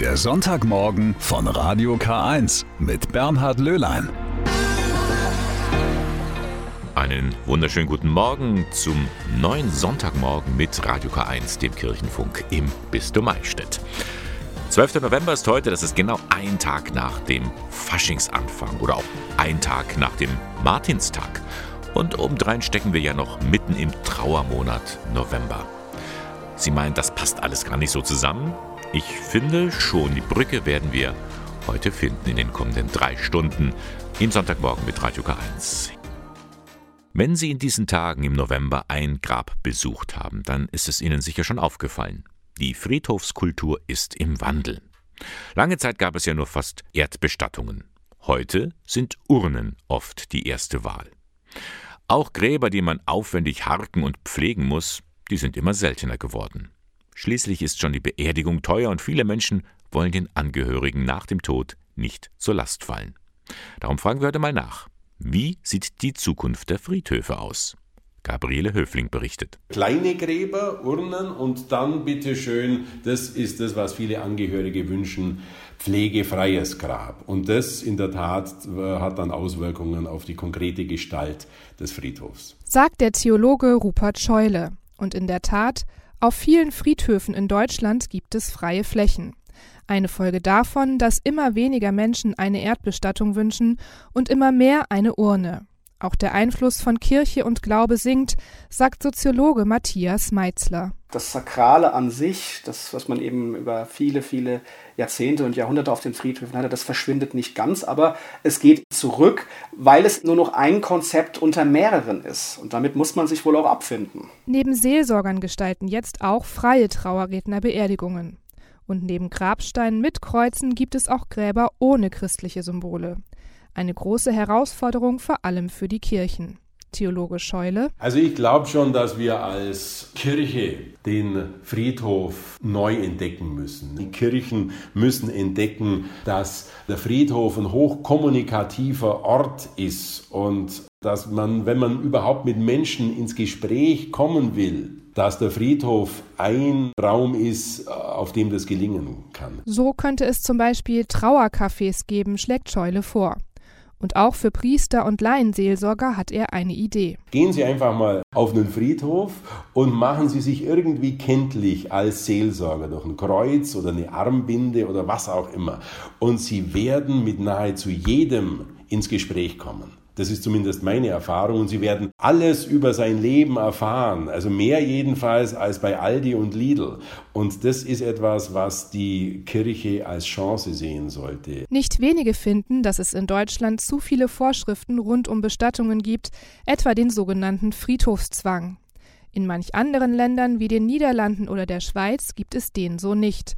Der Sonntagmorgen von Radio K1 mit Bernhard Löhlein. Einen wunderschönen guten Morgen zum neuen Sonntagmorgen mit Radio K1, dem Kirchenfunk im Bistum Eichstätt. 12. November ist heute, das ist genau ein Tag nach dem Faschingsanfang oder auch ein Tag nach dem Martinstag. Und obendrein stecken wir ja noch mitten im Trauermonat November. Sie meinen, das passt alles gar nicht so zusammen? Ich finde schon, die Brücke werden wir heute finden in den kommenden drei Stunden im Sonntagmorgen mit Radio K1. Wenn Sie in diesen Tagen im November ein Grab besucht haben, dann ist es Ihnen sicher schon aufgefallen. Die Friedhofskultur ist im Wandel. Lange Zeit gab es ja nur fast Erdbestattungen. Heute sind Urnen oft die erste Wahl. Auch Gräber, die man aufwendig harken und pflegen muss, die sind immer seltener geworden. Schließlich ist schon die Beerdigung teuer und viele Menschen wollen den Angehörigen nach dem Tod nicht zur Last fallen. Darum fragen wir heute mal nach. Wie sieht die Zukunft der Friedhöfe aus? Gabriele Höfling berichtet. Kleine Gräber, Urnen und dann bitteschön, das ist das, was viele Angehörige wünschen, pflegefreies Grab. Und das in der Tat äh, hat dann Auswirkungen auf die konkrete Gestalt des Friedhofs. Sagt der Theologe Rupert Scheule. Und in der Tat, auf vielen Friedhöfen in Deutschland gibt es freie Flächen. Eine Folge davon, dass immer weniger Menschen eine Erdbestattung wünschen und immer mehr eine Urne. Auch der Einfluss von Kirche und Glaube sinkt, sagt Soziologe Matthias Meitzler. Das Sakrale an sich, das, was man eben über viele, viele Jahrzehnte und Jahrhunderte auf den Friedhöfen hatte, das verschwindet nicht ganz, aber es geht zurück, weil es nur noch ein Konzept unter mehreren ist. Und damit muss man sich wohl auch abfinden. Neben Seelsorgern gestalten jetzt auch freie Trauerredner Beerdigungen. Und neben Grabsteinen mit Kreuzen gibt es auch Gräber ohne christliche Symbole. Eine große Herausforderung vor allem für die Kirchen. Theologe Scheule. Also ich glaube schon, dass wir als Kirche den Friedhof neu entdecken müssen. Die Kirchen müssen entdecken, dass der Friedhof ein hochkommunikativer Ort ist und dass man, wenn man überhaupt mit Menschen ins Gespräch kommen will, dass der Friedhof ein Raum ist, auf dem das gelingen kann. So könnte es zum Beispiel Trauercafés geben, schlägt Scheule vor. Und auch für Priester und Laienseelsorger hat er eine Idee. Gehen Sie einfach mal auf einen Friedhof und machen Sie sich irgendwie kenntlich als Seelsorger durch ein Kreuz oder eine Armbinde oder was auch immer. Und Sie werden mit nahezu jedem ins Gespräch kommen. Das ist zumindest meine Erfahrung. Und Sie werden alles über sein Leben erfahren. Also mehr jedenfalls als bei Aldi und Lidl. Und das ist etwas, was die Kirche als Chance sehen sollte. Nicht wenige finden, dass es in Deutschland zu viele Vorschriften rund um Bestattungen gibt, etwa den sogenannten Friedhofszwang. In manch anderen Ländern wie den Niederlanden oder der Schweiz gibt es den so nicht.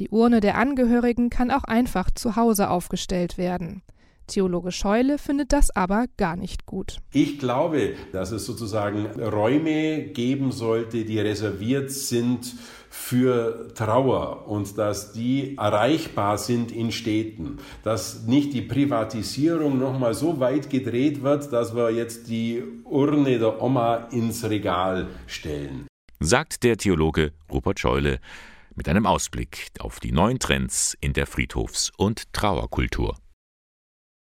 Die Urne der Angehörigen kann auch einfach zu Hause aufgestellt werden. Theologe Scheule findet das aber gar nicht gut. Ich glaube, dass es sozusagen Räume geben sollte, die reserviert sind für Trauer und dass die erreichbar sind in Städten, dass nicht die Privatisierung nochmal so weit gedreht wird, dass wir jetzt die Urne der Oma ins Regal stellen. Sagt der Theologe Rupert Scheule mit einem Ausblick auf die neuen Trends in der Friedhofs- und Trauerkultur.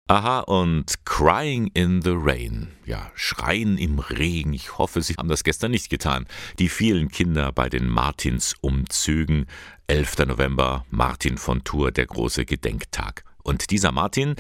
Aha, und Crying in the Rain. Ja, Schreien im Regen. Ich hoffe, Sie haben das gestern nicht getan. Die vielen Kinder bei den Martinsumzügen. 11. November, Martin von Tours, der große Gedenktag. Und dieser Martin,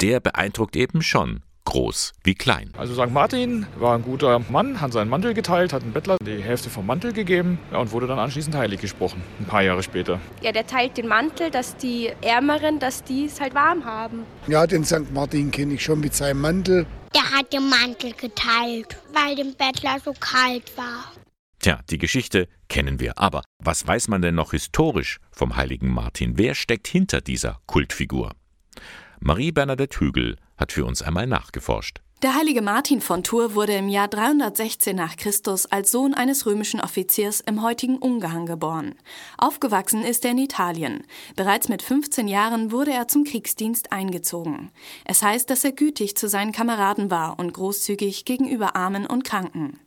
der beeindruckt eben schon groß wie klein. Also St. Martin war ein guter Mann, hat seinen Mantel geteilt, hat einem Bettler die Hälfte vom Mantel gegeben ja, und wurde dann anschließend heilig gesprochen, ein paar Jahre später. Ja, der teilt den Mantel, dass die Ärmeren, dass die es halt warm haben. Ja, den St. Martin kenne ich schon mit seinem Mantel. Der hat den Mantel geteilt, weil dem Bettler so kalt war. Tja, die Geschichte kennen wir. Aber was weiß man denn noch historisch vom heiligen Martin? Wer steckt hinter dieser Kultfigur? Marie Bernadette Hügel hat für uns einmal nachgeforscht. Der heilige Martin von Tours wurde im Jahr 316 nach Christus als Sohn eines römischen Offiziers im heutigen Ungarn geboren. Aufgewachsen ist er in Italien. Bereits mit 15 Jahren wurde er zum Kriegsdienst eingezogen. Es heißt, dass er gütig zu seinen Kameraden war und großzügig gegenüber Armen und Kranken.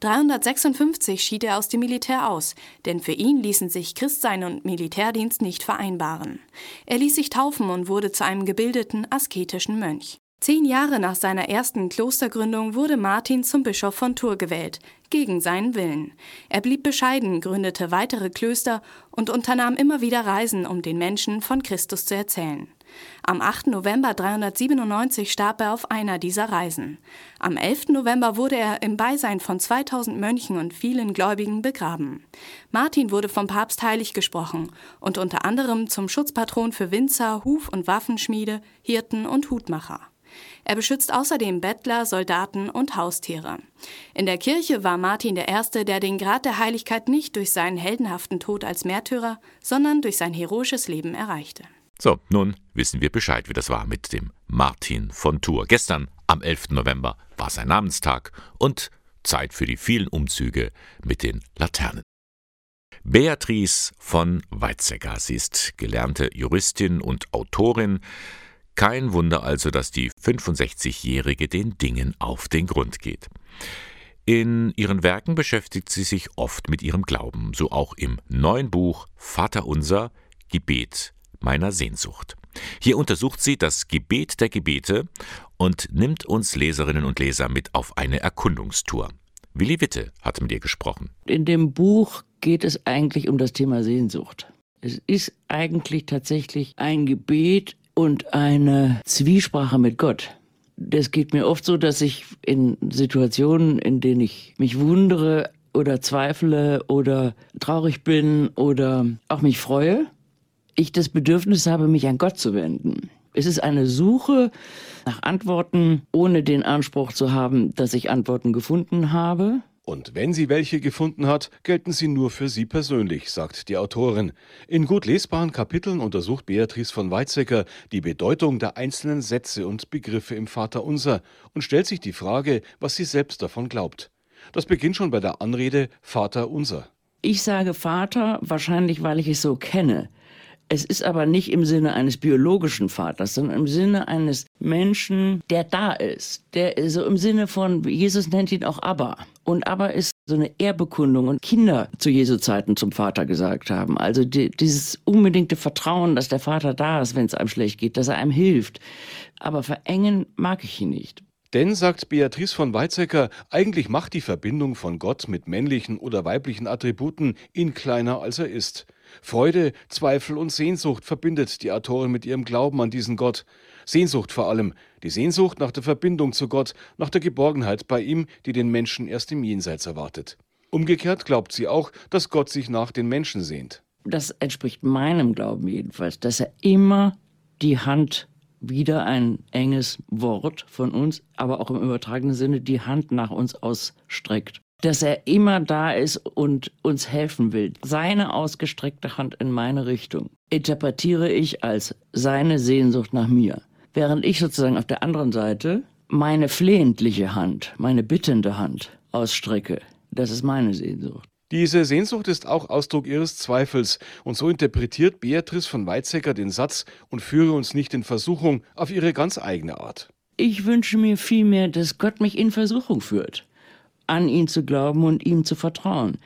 356 schied er aus dem Militär aus, denn für ihn ließen sich Christsein und Militärdienst nicht vereinbaren. Er ließ sich taufen und wurde zu einem gebildeten, asketischen Mönch. Zehn Jahre nach seiner ersten Klostergründung wurde Martin zum Bischof von Tours gewählt, gegen seinen Willen. Er blieb bescheiden, gründete weitere Klöster und unternahm immer wieder Reisen, um den Menschen von Christus zu erzählen. Am 8. November 397 starb er auf einer dieser Reisen. Am 11. November wurde er im Beisein von 2000 Mönchen und vielen Gläubigen begraben. Martin wurde vom Papst heilig gesprochen und unter anderem zum Schutzpatron für Winzer, Huf- und Waffenschmiede, Hirten und Hutmacher. Er beschützt außerdem Bettler, Soldaten und Haustiere. In der Kirche war Martin der Erste, der den Grad der Heiligkeit nicht durch seinen heldenhaften Tod als Märtyrer, sondern durch sein heroisches Leben erreichte. So, nun wissen wir Bescheid, wie das war mit dem Martin von Tours. Gestern, am 11. November, war sein Namenstag und Zeit für die vielen Umzüge mit den Laternen. Beatrice von Weizsäcker. Sie ist gelernte Juristin und Autorin. Kein Wunder also, dass die 65-Jährige den Dingen auf den Grund geht. In ihren Werken beschäftigt sie sich oft mit ihrem Glauben, so auch im neuen Buch Vater unser Gebet meiner Sehnsucht. Hier untersucht sie das Gebet der Gebete und nimmt uns Leserinnen und Leser mit auf eine Erkundungstour. Willi Witte hat mit ihr gesprochen. In dem Buch geht es eigentlich um das Thema Sehnsucht. Es ist eigentlich tatsächlich ein Gebet und eine Zwiesprache mit Gott. Das geht mir oft so, dass ich in Situationen, in denen ich mich wundere oder zweifle oder traurig bin oder auch mich freue, ich das Bedürfnis habe, mich an Gott zu wenden. Es ist eine Suche nach Antworten, ohne den Anspruch zu haben, dass ich Antworten gefunden habe, und wenn sie welche gefunden hat, gelten sie nur für sie persönlich, sagt die Autorin. In gut lesbaren Kapiteln untersucht Beatrice von Weizsäcker die Bedeutung der einzelnen Sätze und Begriffe im Vaterunser und stellt sich die Frage, was sie selbst davon glaubt. Das beginnt schon bei der Anrede Vater unser. Ich sage Vater wahrscheinlich, weil ich es so kenne. Es ist aber nicht im Sinne eines biologischen Vaters, sondern im Sinne eines Menschen, der da ist. Der so im Sinne von, Jesus nennt ihn auch Abba. Und Abba ist so eine Ehrbekundung und Kinder zu Jesu Zeiten zum Vater gesagt haben. Also die, dieses unbedingte Vertrauen, dass der Vater da ist, wenn es einem schlecht geht, dass er einem hilft. Aber verengen mag ich ihn nicht. Denn, sagt Beatrice von Weizsäcker, eigentlich macht die Verbindung von Gott mit männlichen oder weiblichen Attributen ihn kleiner, als er ist. Freude, Zweifel und Sehnsucht verbindet die Autorin mit ihrem Glauben an diesen Gott. Sehnsucht vor allem, die Sehnsucht nach der Verbindung zu Gott, nach der Geborgenheit bei ihm, die den Menschen erst im Jenseits erwartet. Umgekehrt glaubt sie auch, dass Gott sich nach den Menschen sehnt. Das entspricht meinem Glauben jedenfalls, dass er immer die Hand wieder ein enges Wort von uns, aber auch im übertragenen Sinne die Hand nach uns ausstreckt dass er immer da ist und uns helfen will. Seine ausgestreckte Hand in meine Richtung interpretiere ich als seine Sehnsucht nach mir. Während ich sozusagen auf der anderen Seite meine flehentliche Hand, meine bittende Hand ausstrecke. Das ist meine Sehnsucht. Diese Sehnsucht ist auch Ausdruck ihres Zweifels, und so interpretiert Beatrice von Weizsäcker den Satz und führe uns nicht in Versuchung auf ihre ganz eigene Art. Ich wünsche mir vielmehr, dass Gott mich in Versuchung führt an ihn zu glauben und ihm zu vertrauen.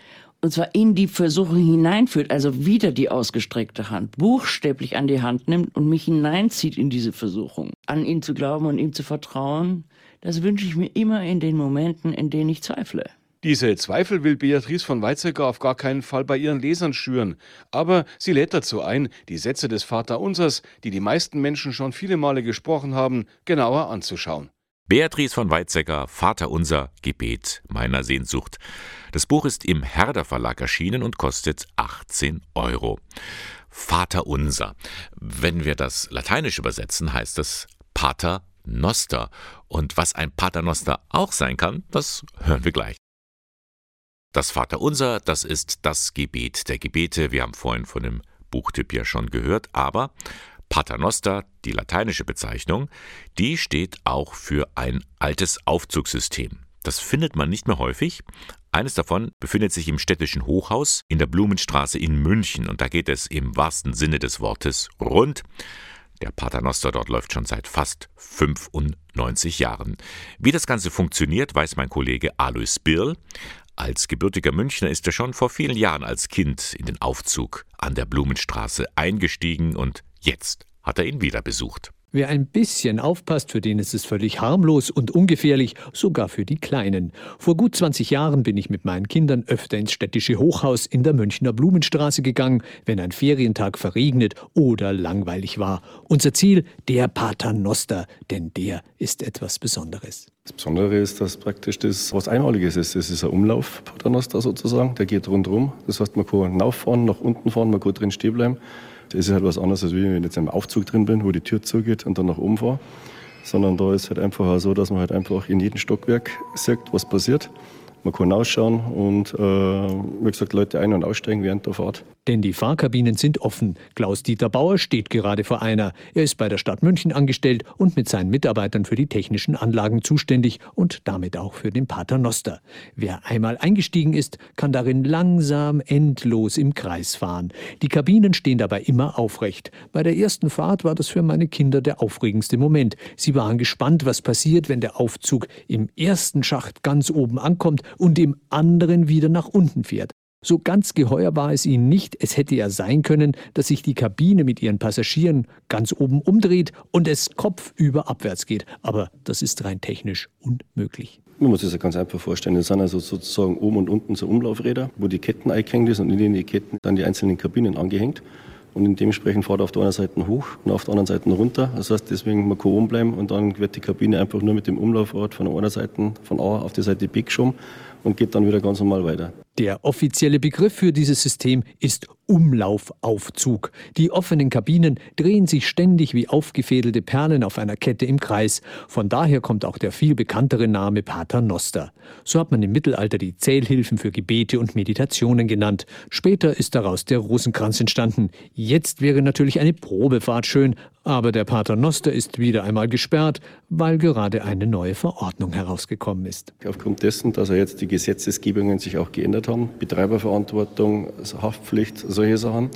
Und zwar in die Versuchung hineinführt, also wieder die ausgestreckte Hand, buchstäblich an die Hand nimmt und mich hineinzieht in diese Versuchung. An ihn zu glauben und ihm zu vertrauen, das wünsche ich mir immer in den Momenten, in denen ich zweifle. Diese Zweifel will Beatrice von Weizsäcker auf gar keinen Fall bei ihren Lesern schüren, aber sie lädt dazu ein, die Sätze des Vaterunsers, die die meisten Menschen schon viele Male gesprochen haben, genauer anzuschauen. Beatrice von Weizsäcker, Vater unser, Gebet meiner Sehnsucht. Das Buch ist im Herder Verlag erschienen und kostet 18 Euro. Vater unser. Wenn wir das lateinisch übersetzen, heißt das Pater Noster. Und was ein Pater Noster auch sein kann, das hören wir gleich. Das Vater unser, das ist das Gebet der Gebete. Wir haben vorhin von dem Buchtipp ja schon gehört, aber Paternoster, die lateinische Bezeichnung, die steht auch für ein altes Aufzugssystem. Das findet man nicht mehr häufig. Eines davon befindet sich im städtischen Hochhaus in der Blumenstraße in München und da geht es im wahrsten Sinne des Wortes rund. Der Paternoster dort läuft schon seit fast 95 Jahren. Wie das Ganze funktioniert, weiß mein Kollege Alois Birl. Als gebürtiger Münchner ist er schon vor vielen Jahren als Kind in den Aufzug an der Blumenstraße eingestiegen und jetzt hat er ihn wieder besucht. Wer ein bisschen aufpasst, für den ist es völlig harmlos und ungefährlich, sogar für die Kleinen. Vor gut 20 Jahren bin ich mit meinen Kindern öfter ins städtische Hochhaus in der Münchner Blumenstraße gegangen, wenn ein Ferientag verregnet oder langweilig war. Unser Ziel, der Paternoster, denn der ist etwas Besonderes. Das Besondere ist, dass praktisch das was Einmaliges ist. Das ist ein Umlauf Paternoster sozusagen, der geht rundherum. Das heißt, man kann rauffahren, nach unten fahren, man kann drin stehen bleiben. Das ist halt was anderes, als wenn ich jetzt im Aufzug drin bin, wo die Tür zugeht und dann nach oben fahre. Sondern da ist halt einfach so, dass man halt einfach in jedem Stockwerk sieht, was passiert. Man kann ausschauen und, äh, wie gesagt, Leute ein- und aussteigen während der Fahrt. Denn die Fahrkabinen sind offen. Klaus-Dieter Bauer steht gerade vor einer. Er ist bei der Stadt München angestellt und mit seinen Mitarbeitern für die technischen Anlagen zuständig und damit auch für den Paternoster. Wer einmal eingestiegen ist, kann darin langsam endlos im Kreis fahren. Die Kabinen stehen dabei immer aufrecht. Bei der ersten Fahrt war das für meine Kinder der aufregendste Moment. Sie waren gespannt, was passiert, wenn der Aufzug im ersten Schacht ganz oben ankommt und im anderen wieder nach unten fährt. So ganz geheuer war es ihnen nicht, es hätte ja sein können, dass sich die Kabine mit ihren Passagieren ganz oben umdreht und es kopfüber abwärts geht. Aber das ist rein technisch unmöglich. Man muss sich das ganz einfach vorstellen. Das sind also sozusagen oben und unten so Umlaufräder, wo die Ketten eingehängt sind und in den Ketten dann die einzelnen Kabinen angehängt. Und dementsprechend fährt er auf der einen Seite hoch und auf der anderen Seite runter. Das heißt, deswegen man kann oben bleiben und dann wird die Kabine einfach nur mit dem Umlaufrad von der einen Seite, von A auf die Seite B geschoben und geht dann wieder ganz normal weiter. Der offizielle Begriff für dieses System ist Umlaufaufzug. Die offenen Kabinen drehen sich ständig wie aufgefädelte Perlen auf einer Kette im Kreis. Von daher kommt auch der viel bekanntere Name Paternoster. So hat man im Mittelalter die Zählhilfen für Gebete und Meditationen genannt. Später ist daraus der Rosenkranz entstanden. Jetzt wäre natürlich eine Probefahrt schön, aber der Paternoster ist wieder einmal gesperrt, weil gerade eine neue Verordnung herausgekommen ist. Aufgrund dessen, dass jetzt die Gesetzesgebungen sich auch geändert haben, Betreiberverantwortung, Haftpflicht, solche Sachen,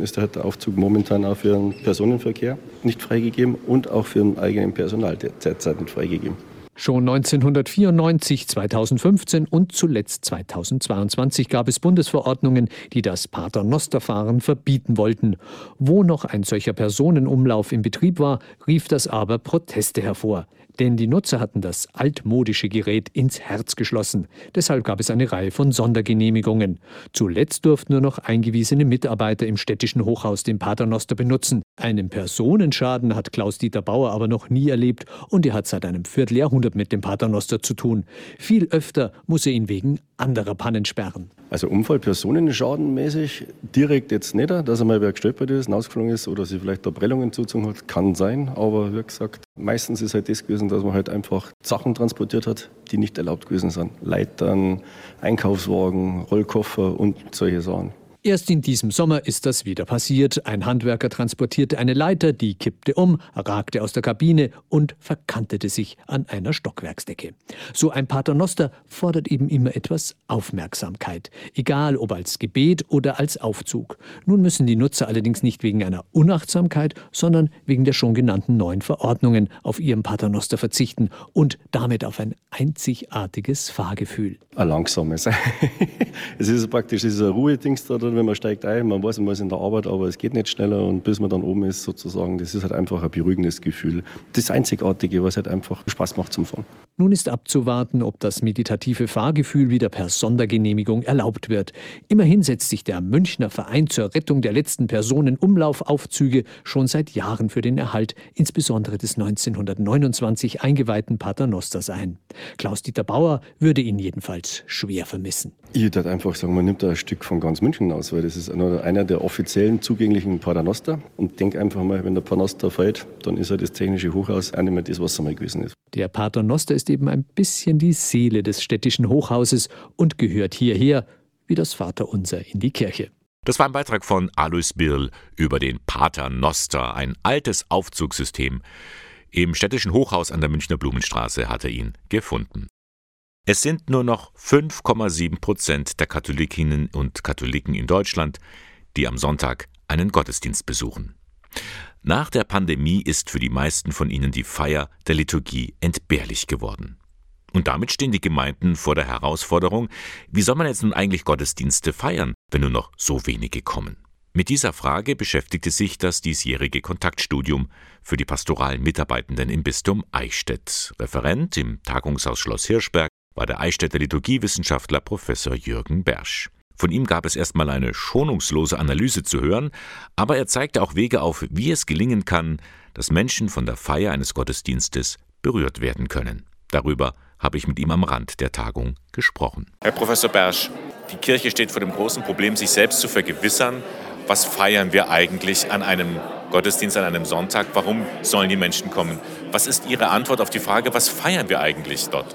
ist der Aufzug momentan auch für den Personenverkehr nicht freigegeben und auch für den eigenen Personal derzeit nicht freigegeben. Schon 1994, 2015 und zuletzt 2022 gab es Bundesverordnungen, die das Paternosterfahren verbieten wollten. Wo noch ein solcher Personenumlauf in Betrieb war, rief das aber Proteste hervor. Denn die Nutzer hatten das altmodische Gerät ins Herz geschlossen. Deshalb gab es eine Reihe von Sondergenehmigungen. Zuletzt durften nur noch eingewiesene Mitarbeiter im städtischen Hochhaus den Paternoster benutzen. Einen Personenschaden hat Klaus-Dieter Bauer aber noch nie erlebt und er hat seit einem Vierteljahrhundert mit dem Paternoster zu tun. Viel öfter muss er ihn wegen anderer Pannen sperren. Also Unfall personenschadenmäßig direkt jetzt nicht, dass er mal wer gestolpert ist, ausgeflogen ist oder sich vielleicht da Prellungen zugezogen hat, kann sein. Aber wie gesagt, meistens ist halt das gewesen, dass man halt einfach Sachen transportiert hat, die nicht erlaubt gewesen sind. Leitern, Einkaufswagen, Rollkoffer und solche Sachen. Erst in diesem Sommer ist das wieder passiert. Ein Handwerker transportierte eine Leiter, die kippte um, ragte aus der Kabine und verkantete sich an einer Stockwerksdecke. So ein Paternoster fordert eben immer etwas Aufmerksamkeit, egal ob als Gebet oder als Aufzug. Nun müssen die Nutzer allerdings nicht wegen einer Unachtsamkeit, sondern wegen der schon genannten neuen Verordnungen auf ihrem Paternoster verzichten und damit auf ein einzigartiges Fahrgefühl. Ein langsames. es ist praktisch dieser Ruhedings da wenn man steigt ein, man weiß, man ist in der Arbeit, aber es geht nicht schneller und bis man dann oben ist sozusagen, das ist halt einfach ein beruhigendes Gefühl. Das Einzigartige, was halt einfach Spaß macht zum Fahren. Nun ist abzuwarten, ob das meditative Fahrgefühl wieder per Sondergenehmigung erlaubt wird. Immerhin setzt sich der Münchner Verein zur Rettung der letzten Personenumlaufaufzüge schon seit Jahren für den Erhalt insbesondere des 1929 eingeweihten Paternosters ein. Klaus-Dieter Bauer würde ihn jedenfalls schwer vermissen. Ich würde einfach sagen, man nimmt da ein Stück von ganz München aus, weil das ist einer der offiziellen zugänglichen Paternoster. Und denk einfach mal, wenn der Paternoster fällt, dann ist ja das technische Hochhaus auch nicht mehr das, was es mal gewesen ist. Der Paternoster ist eben ein bisschen die Seele des städtischen Hochhauses und gehört hierher, wie das Vaterunser in die Kirche. Das war ein Beitrag von Alois Birl über den Pater Noster, ein altes Aufzugssystem. Im städtischen Hochhaus an der Münchner Blumenstraße hat er ihn gefunden. Es sind nur noch 5,7 Prozent der Katholikinnen und Katholiken in Deutschland, die am Sonntag einen Gottesdienst besuchen. Nach der Pandemie ist für die meisten von ihnen die Feier der Liturgie entbehrlich geworden. Und damit stehen die Gemeinden vor der Herausforderung, wie soll man jetzt nun eigentlich Gottesdienste feiern, wenn nur noch so wenige kommen? Mit dieser Frage beschäftigte sich das diesjährige Kontaktstudium für die pastoralen Mitarbeitenden im Bistum Eichstätt. Referent im Tagungshaus Schloss Hirschberg war der Eichstätter Liturgiewissenschaftler Professor Jürgen Bersch. Von ihm gab es erstmal eine schonungslose Analyse zu hören, aber er zeigte auch Wege auf, wie es gelingen kann, dass Menschen von der Feier eines Gottesdienstes berührt werden können. Darüber habe ich mit ihm am Rand der Tagung gesprochen. Herr Professor Bersch, die Kirche steht vor dem großen Problem, sich selbst zu vergewissern, was feiern wir eigentlich an einem Gottesdienst, an einem Sonntag, warum sollen die Menschen kommen? Was ist Ihre Antwort auf die Frage, was feiern wir eigentlich dort?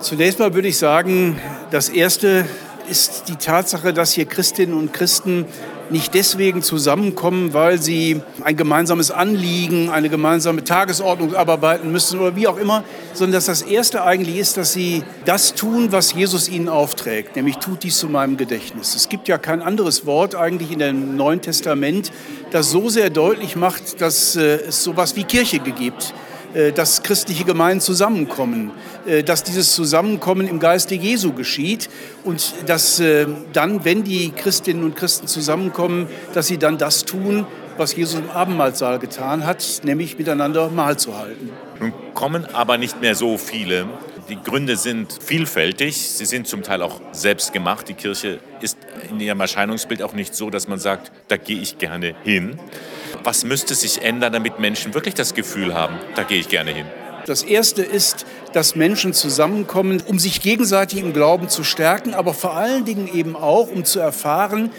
Zunächst mal würde ich sagen, das Erste ist die Tatsache, dass hier Christinnen und Christen nicht deswegen zusammenkommen, weil sie ein gemeinsames Anliegen, eine gemeinsame Tagesordnung abarbeiten müssen oder wie auch immer, sondern dass das Erste eigentlich ist, dass sie das tun, was Jesus ihnen aufträgt, nämlich tut dies zu meinem Gedächtnis. Es gibt ja kein anderes Wort eigentlich in dem Neuen Testament, das so sehr deutlich macht, dass äh, es sowas wie Kirche gibt äh, dass christliche Gemeinden zusammenkommen, äh, dass dieses Zusammenkommen im Geiste Jesu geschieht und dass äh, dann, wenn die Christinnen und Christen zusammenkommen, dass sie dann das tun, was Jesus im Abendmahlsaal getan hat, nämlich miteinander Mahl zu halten. Nun kommen aber nicht mehr so viele. Die Gründe sind vielfältig, sie sind zum Teil auch selbst gemacht. Die Kirche ist in ihrem Erscheinungsbild auch nicht so, dass man sagt, da gehe ich gerne hin. Was müsste sich ändern, damit Menschen wirklich das Gefühl haben, da gehe ich gerne hin? Das Erste ist, dass Menschen zusammenkommen, um sich gegenseitig im Glauben zu stärken, aber vor allen Dingen eben auch, um zu erfahren,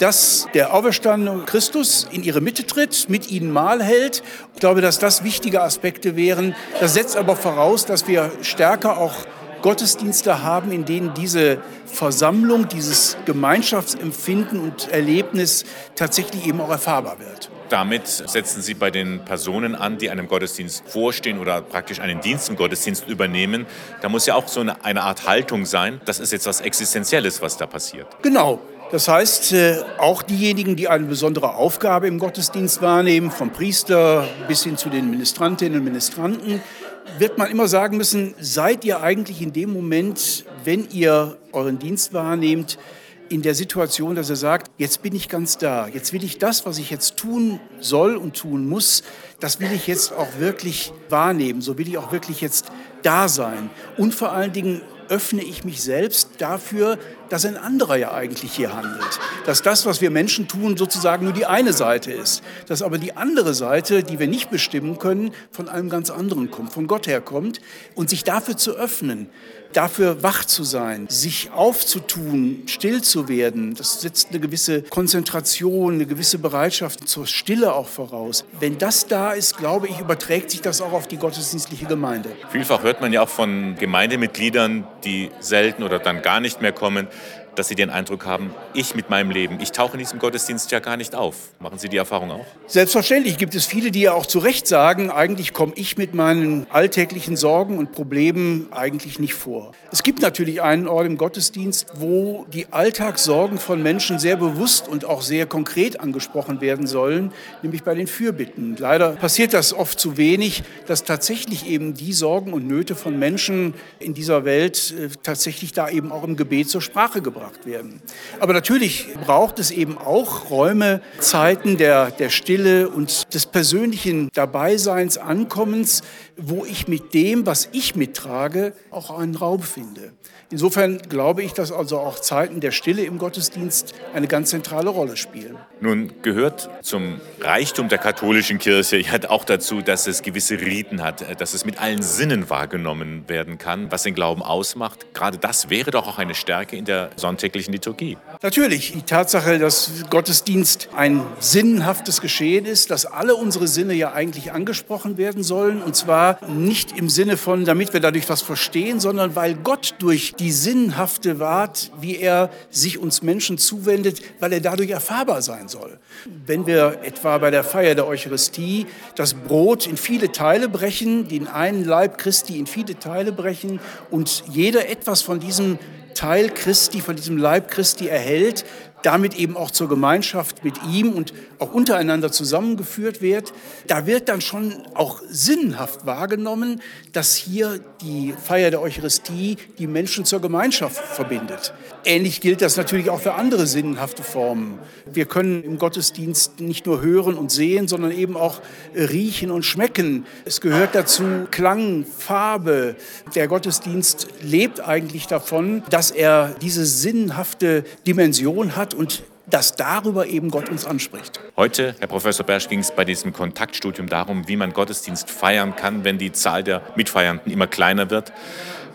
dass der auferstandene Christus in ihre Mitte tritt, mit ihnen Mahl hält. Ich glaube, dass das wichtige Aspekte wären. Das setzt aber voraus, dass wir stärker auch Gottesdienste haben, in denen diese Versammlung, dieses Gemeinschaftsempfinden und Erlebnis tatsächlich eben auch erfahrbar wird. Damit setzen Sie bei den Personen an, die einem Gottesdienst vorstehen oder praktisch einen Dienst im Gottesdienst übernehmen. Da muss ja auch so eine, eine Art Haltung sein. Das ist jetzt was Existenzielles, was da passiert. Genau. Das heißt, äh, auch diejenigen, die eine besondere Aufgabe im Gottesdienst wahrnehmen, vom Priester bis hin zu den Ministrantinnen und Ministranten, wird man immer sagen müssen, seid ihr eigentlich in dem Moment, wenn ihr euren Dienst wahrnehmt, in der Situation, dass er sagt, jetzt bin ich ganz da, jetzt will ich das, was ich jetzt tun soll und tun muss, das will ich jetzt auch wirklich wahrnehmen, so will ich auch wirklich jetzt da sein. Und vor allen Dingen öffne ich mich selbst dafür, dass ein anderer ja eigentlich hier handelt. Dass das, was wir Menschen tun, sozusagen nur die eine Seite ist. Dass aber die andere Seite, die wir nicht bestimmen können, von einem ganz anderen kommt, von Gott herkommt. Und sich dafür zu öffnen, dafür wach zu sein, sich aufzutun, still zu werden, das setzt eine gewisse Konzentration, eine gewisse Bereitschaft zur Stille auch voraus. Wenn das da ist, glaube ich, überträgt sich das auch auf die gottesdienstliche Gemeinde. Vielfach hört man ja auch von Gemeindemitgliedern, die selten oder dann gar nicht mehr kommen, dass Sie den Eindruck haben, ich mit meinem Leben, ich tauche in diesem Gottesdienst ja gar nicht auf. Machen Sie die Erfahrung auch? Selbstverständlich gibt es viele, die ja auch zu Recht sagen, eigentlich komme ich mit meinen alltäglichen Sorgen und Problemen eigentlich nicht vor. Es gibt natürlich einen Ort im Gottesdienst, wo die Alltagssorgen von Menschen sehr bewusst und auch sehr konkret angesprochen werden sollen, nämlich bei den Fürbitten. Leider passiert das oft zu wenig, dass tatsächlich eben die Sorgen und Nöte von Menschen in dieser Welt äh, tatsächlich da eben auch im Gebet zur Sprache gebracht gebracht werden. Aber natürlich braucht es eben auch Räume, Zeiten der, der Stille und des persönlichen Dabeiseins, Ankommens, wo ich mit dem, was ich mittrage, auch einen Raum finde. Insofern glaube ich, dass also auch Zeiten der Stille im Gottesdienst eine ganz zentrale Rolle spielen. Nun gehört zum Reichtum der katholischen Kirche ja auch dazu, dass es gewisse Riten hat, dass es mit allen Sinnen wahrgenommen werden kann, was den Glauben ausmacht. Gerade das wäre doch auch eine Stärke in der sonntäglichen Liturgie. Natürlich, die Tatsache, dass Gottesdienst ein sinnhaftes Geschehen ist, dass alle unsere Sinne ja eigentlich angesprochen werden sollen. Und zwar nicht im Sinne von, damit wir dadurch was verstehen, sondern weil Gott durch die sinnhafte Art, wie er sich uns Menschen zuwendet, weil er dadurch erfahrbar sein soll. Wenn wir etwa bei der Feier der Eucharistie das Brot in viele Teile brechen, den einen Leib Christi in viele Teile brechen und jeder etwas von diesem Teil Christi, von diesem Leib Christi erhält, damit eben auch zur Gemeinschaft mit ihm und auch untereinander zusammengeführt wird, da wird dann schon auch sinnhaft wahrgenommen, dass hier die Feier der Eucharistie die Menschen zur Gemeinschaft verbindet. Ähnlich gilt das natürlich auch für andere sinnhafte Formen. Wir können im Gottesdienst nicht nur hören und sehen, sondern eben auch riechen und schmecken. Es gehört dazu Klang, Farbe. Der Gottesdienst lebt eigentlich davon, dass er diese sinnhafte Dimension und dass darüber eben Gott uns anspricht. Heute, Herr Professor Bersch, ging es bei diesem Kontaktstudium darum, wie man Gottesdienst feiern kann, wenn die Zahl der Mitfeiernden immer kleiner wird.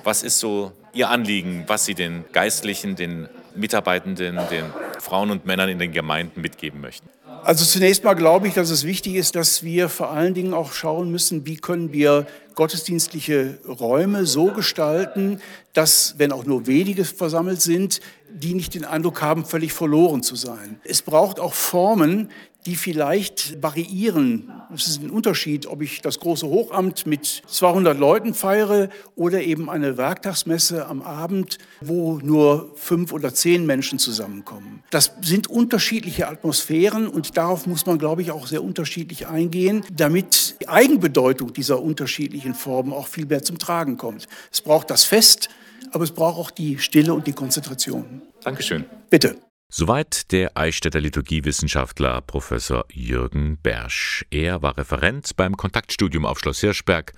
Was ist so Ihr Anliegen, was Sie den Geistlichen, den Mitarbeitenden, den Frauen und Männern in den Gemeinden mitgeben möchten? Also zunächst mal glaube ich, dass es wichtig ist, dass wir vor allen Dingen auch schauen müssen, wie können wir gottesdienstliche Räume so gestalten, dass, wenn auch nur wenige versammelt sind, die nicht den Eindruck haben, völlig verloren zu sein. Es braucht auch Formen, die vielleicht variieren. Es ist ein Unterschied, ob ich das große Hochamt mit 200 Leuten feiere oder eben eine Werktagsmesse am Abend, wo nur fünf oder zehn Menschen zusammenkommen. Das sind unterschiedliche Atmosphären und darauf muss man, glaube ich, auch sehr unterschiedlich eingehen, damit die Eigenbedeutung dieser unterschiedlichen Formen auch viel mehr zum Tragen kommt. Es braucht das Fest, aber es braucht auch die Stille und die Konzentration. Dankeschön. Bitte. Soweit der Eichstätter Liturgiewissenschaftler Professor Jürgen Bersch. Er war Referent beim Kontaktstudium auf Schloss Hirschberg.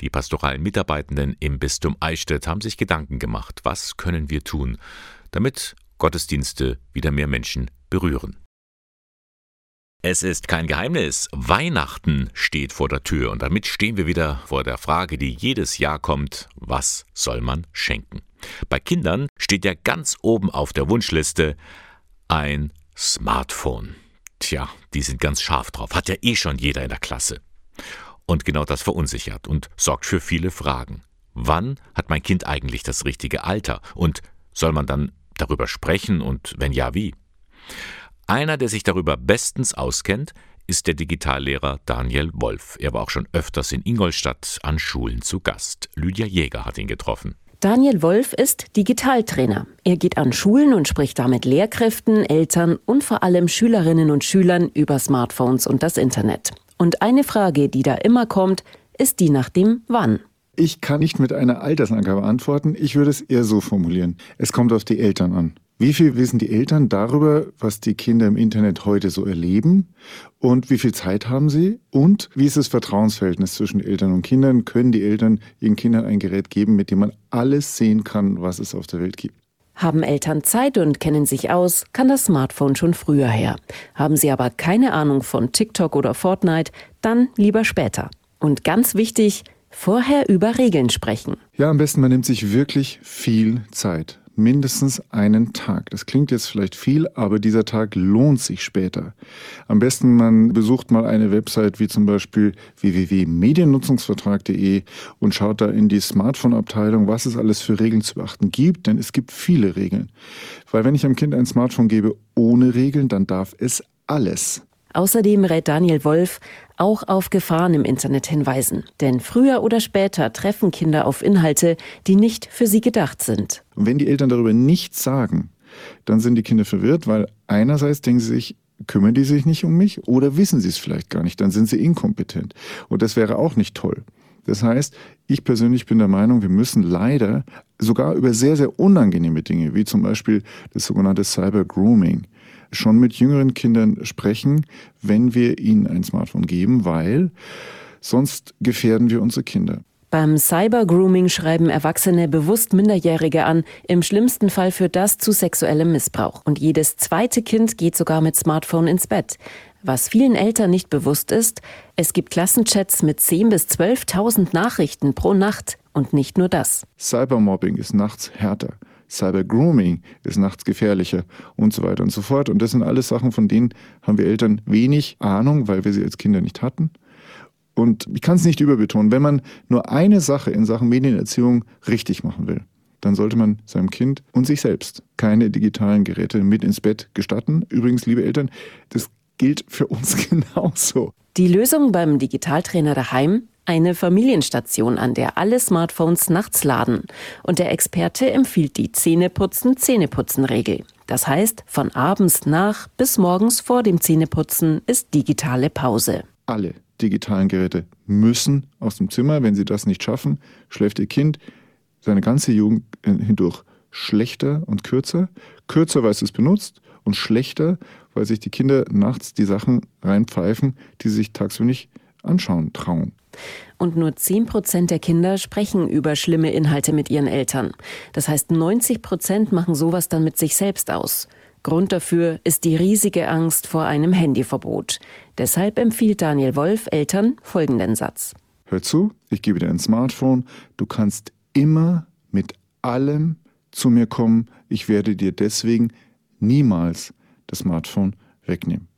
Die pastoralen Mitarbeitenden im Bistum Eichstätt haben sich Gedanken gemacht, was können wir tun, damit Gottesdienste wieder mehr Menschen berühren. Es ist kein Geheimnis, Weihnachten steht vor der Tür und damit stehen wir wieder vor der Frage, die jedes Jahr kommt, was soll man schenken? Bei Kindern steht ja ganz oben auf der Wunschliste ein Smartphone. Tja, die sind ganz scharf drauf, hat ja eh schon jeder in der Klasse. Und genau das verunsichert und sorgt für viele Fragen. Wann hat mein Kind eigentlich das richtige Alter? Und soll man dann darüber sprechen und wenn ja, wie? Einer, der sich darüber bestens auskennt, ist der Digitallehrer Daniel Wolf. Er war auch schon öfters in Ingolstadt an Schulen zu Gast. Lydia Jäger hat ihn getroffen. Daniel Wolf ist Digitaltrainer. Er geht an Schulen und spricht damit Lehrkräften, Eltern und vor allem Schülerinnen und Schülern über Smartphones und das Internet. Und eine Frage, die da immer kommt, ist die nach dem Wann. Ich kann nicht mit einer Altersangabe antworten. Ich würde es eher so formulieren. Es kommt auf die Eltern an. Wie viel wissen die Eltern darüber, was die Kinder im Internet heute so erleben? Und wie viel Zeit haben sie? Und wie ist das Vertrauensverhältnis zwischen Eltern und Kindern? Können die Eltern ihren Kindern ein Gerät geben, mit dem man alles sehen kann, was es auf der Welt gibt? Haben Eltern Zeit und kennen sich aus, kann das Smartphone schon früher her. Haben sie aber keine Ahnung von TikTok oder Fortnite, dann lieber später. Und ganz wichtig, vorher über Regeln sprechen. Ja, am besten man nimmt sich wirklich viel Zeit mindestens einen Tag. Das klingt jetzt vielleicht viel, aber dieser Tag lohnt sich später. Am besten man besucht mal eine Website wie zum Beispiel www.mediennutzungsvertrag.de und schaut da in die Smartphone-Abteilung, was es alles für Regeln zu beachten gibt, denn es gibt viele Regeln. Weil wenn ich einem Kind ein Smartphone gebe ohne Regeln, dann darf es alles. Außerdem rät Daniel Wolf, auch auf Gefahren im Internet hinweisen. Denn früher oder später treffen Kinder auf Inhalte, die nicht für sie gedacht sind. Wenn die Eltern darüber nichts sagen, dann sind die Kinder verwirrt, weil einerseits denken sie sich, kümmern die sich nicht um mich oder wissen sie es vielleicht gar nicht, dann sind sie inkompetent. Und das wäre auch nicht toll. Das heißt, ich persönlich bin der Meinung, wir müssen leider sogar über sehr, sehr unangenehme Dinge, wie zum Beispiel das sogenannte Cyber Grooming, schon mit jüngeren Kindern sprechen, wenn wir ihnen ein Smartphone geben, weil sonst gefährden wir unsere Kinder. Beim Cybergrooming schreiben Erwachsene bewusst Minderjährige an. Im schlimmsten Fall führt das zu sexuellem Missbrauch. Und jedes zweite Kind geht sogar mit Smartphone ins Bett. Was vielen Eltern nicht bewusst ist, es gibt Klassenchats mit 10.000 bis 12.000 Nachrichten pro Nacht. Und nicht nur das. Cybermobbing ist nachts härter. Cyber-Grooming ist nachts gefährlicher und so weiter und so fort. Und das sind alles Sachen, von denen haben wir Eltern wenig Ahnung, weil wir sie als Kinder nicht hatten. Und ich kann es nicht überbetonen, wenn man nur eine Sache in Sachen Medienerziehung richtig machen will, dann sollte man seinem Kind und sich selbst keine digitalen Geräte mit ins Bett gestatten. Übrigens, liebe Eltern, das gilt für uns genauso. Die Lösung beim Digitaltrainer daheim? Eine Familienstation, an der alle Smartphones nachts laden. Und der Experte empfiehlt die Zähneputzen-Zähneputzen-Regel. Das heißt, von abends nach bis morgens vor dem Zähneputzen ist digitale Pause. Alle digitalen Geräte müssen aus dem Zimmer. Wenn sie das nicht schaffen, schläft ihr Kind seine ganze Jugend hindurch schlechter und kürzer. Kürzer, weil es es benutzt und schlechter, weil sich die Kinder nachts die Sachen reinpfeifen, die sie sich tagsüber nicht anschauen trauen. Und nur 10 Prozent der Kinder sprechen über schlimme Inhalte mit ihren Eltern. Das heißt, 90 Prozent machen sowas dann mit sich selbst aus. Grund dafür ist die riesige Angst vor einem Handyverbot. Deshalb empfiehlt Daniel Wolf Eltern folgenden Satz. Hör zu, ich gebe dir ein Smartphone. Du kannst immer mit allem zu mir kommen. Ich werde dir deswegen niemals das Smartphone wegnehmen.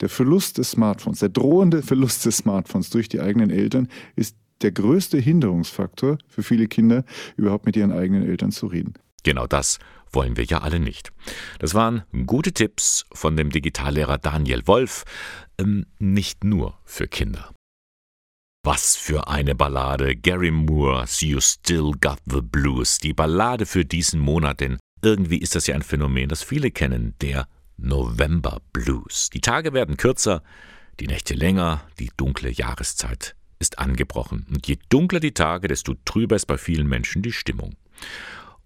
Der Verlust des Smartphones, der drohende Verlust des Smartphones durch die eigenen Eltern ist der größte Hinderungsfaktor für viele Kinder, überhaupt mit ihren eigenen Eltern zu reden. Genau das wollen wir ja alle nicht. Das waren gute Tipps von dem Digitallehrer Daniel Wolf, ähm, nicht nur für Kinder. Was für eine Ballade. Gary Moore's You Still Got the Blues. Die Ballade für diesen Monat, denn irgendwie ist das ja ein Phänomen, das viele kennen, der November Blues. Die Tage werden kürzer, die Nächte länger, die dunkle Jahreszeit ist angebrochen. Und je dunkler die Tage, desto trüber ist bei vielen Menschen die Stimmung.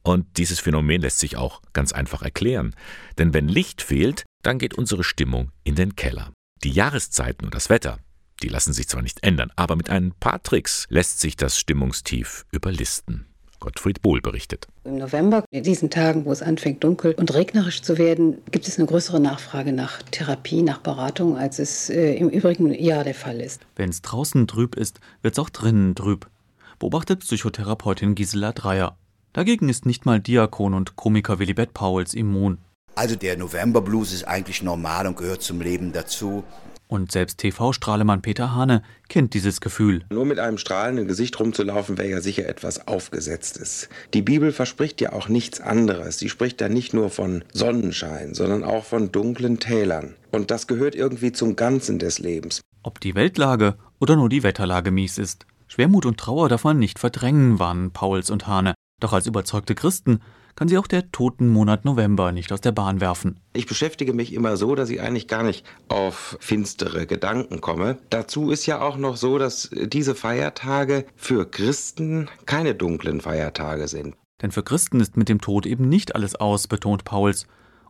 Und dieses Phänomen lässt sich auch ganz einfach erklären. Denn wenn Licht fehlt, dann geht unsere Stimmung in den Keller. Die Jahreszeiten und das Wetter, die lassen sich zwar nicht ändern, aber mit ein paar Tricks lässt sich das Stimmungstief überlisten. Gottfried Bohl berichtet. Im November, in diesen Tagen, wo es anfängt dunkel und regnerisch zu werden, gibt es eine größere Nachfrage nach Therapie, nach Beratung, als es äh, im übrigen Jahr der Fall ist. Wenn es draußen trüb ist, wird es auch drinnen trüb, beobachtet Psychotherapeutin Gisela Dreier. Dagegen ist nicht mal Diakon und Komiker Willibert Pauls immun. Also der November-Blues ist eigentlich normal und gehört zum Leben dazu. Und selbst TV-Strahlemann Peter Hane kennt dieses Gefühl. Nur mit einem strahlenden Gesicht rumzulaufen, wäre ja sicher etwas Aufgesetztes. Die Bibel verspricht ja auch nichts anderes. Sie spricht da nicht nur von Sonnenschein, sondern auch von dunklen Tälern. Und das gehört irgendwie zum Ganzen des Lebens. Ob die Weltlage oder nur die Wetterlage mies ist. Schwermut und Trauer darf man nicht verdrängen, warnen Pauls und Hane. Doch als überzeugte Christen kann sie auch der toten Monat November nicht aus der Bahn werfen. Ich beschäftige mich immer so, dass ich eigentlich gar nicht auf finstere Gedanken komme. Dazu ist ja auch noch so, dass diese Feiertage für Christen keine dunklen Feiertage sind. Denn für Christen ist mit dem Tod eben nicht alles aus, betont Pauls